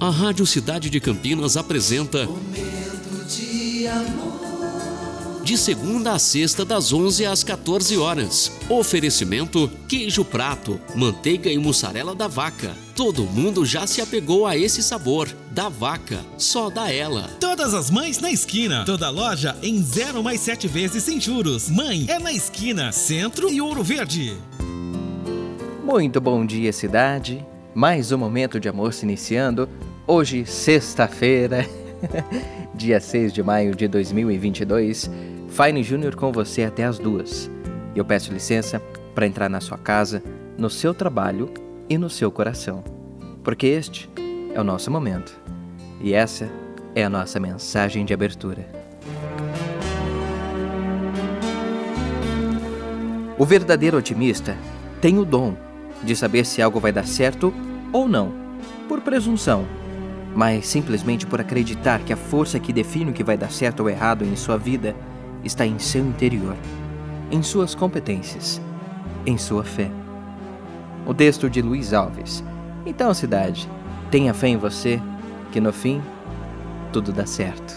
A Rádio Cidade de Campinas apresenta Momento de amor. de segunda a sexta das 11 às 14 horas. Oferecimento queijo prato, manteiga e mussarela da vaca. Todo mundo já se apegou a esse sabor. Da vaca, só da ela. Todas as mães na esquina. Toda loja em 0 mais 7 vezes sem juros. Mãe é na esquina, Centro e Ouro Verde. Muito bom dia, cidade. Mais um momento de amor se iniciando. Hoje, sexta-feira, dia 6 de maio de 2022. Fine Júnior com você até as duas. Eu peço licença para entrar na sua casa, no seu trabalho e no seu coração. Porque este é o nosso momento. E essa é a nossa mensagem de abertura. O verdadeiro otimista tem o dom de saber se algo vai dar certo ou não, por presunção, mas simplesmente por acreditar que a força que define o que vai dar certo ou errado em sua vida está em seu interior, em suas competências, em sua fé. O texto de Luiz Alves. Então, cidade, tenha fé em você, que no fim tudo dá certo.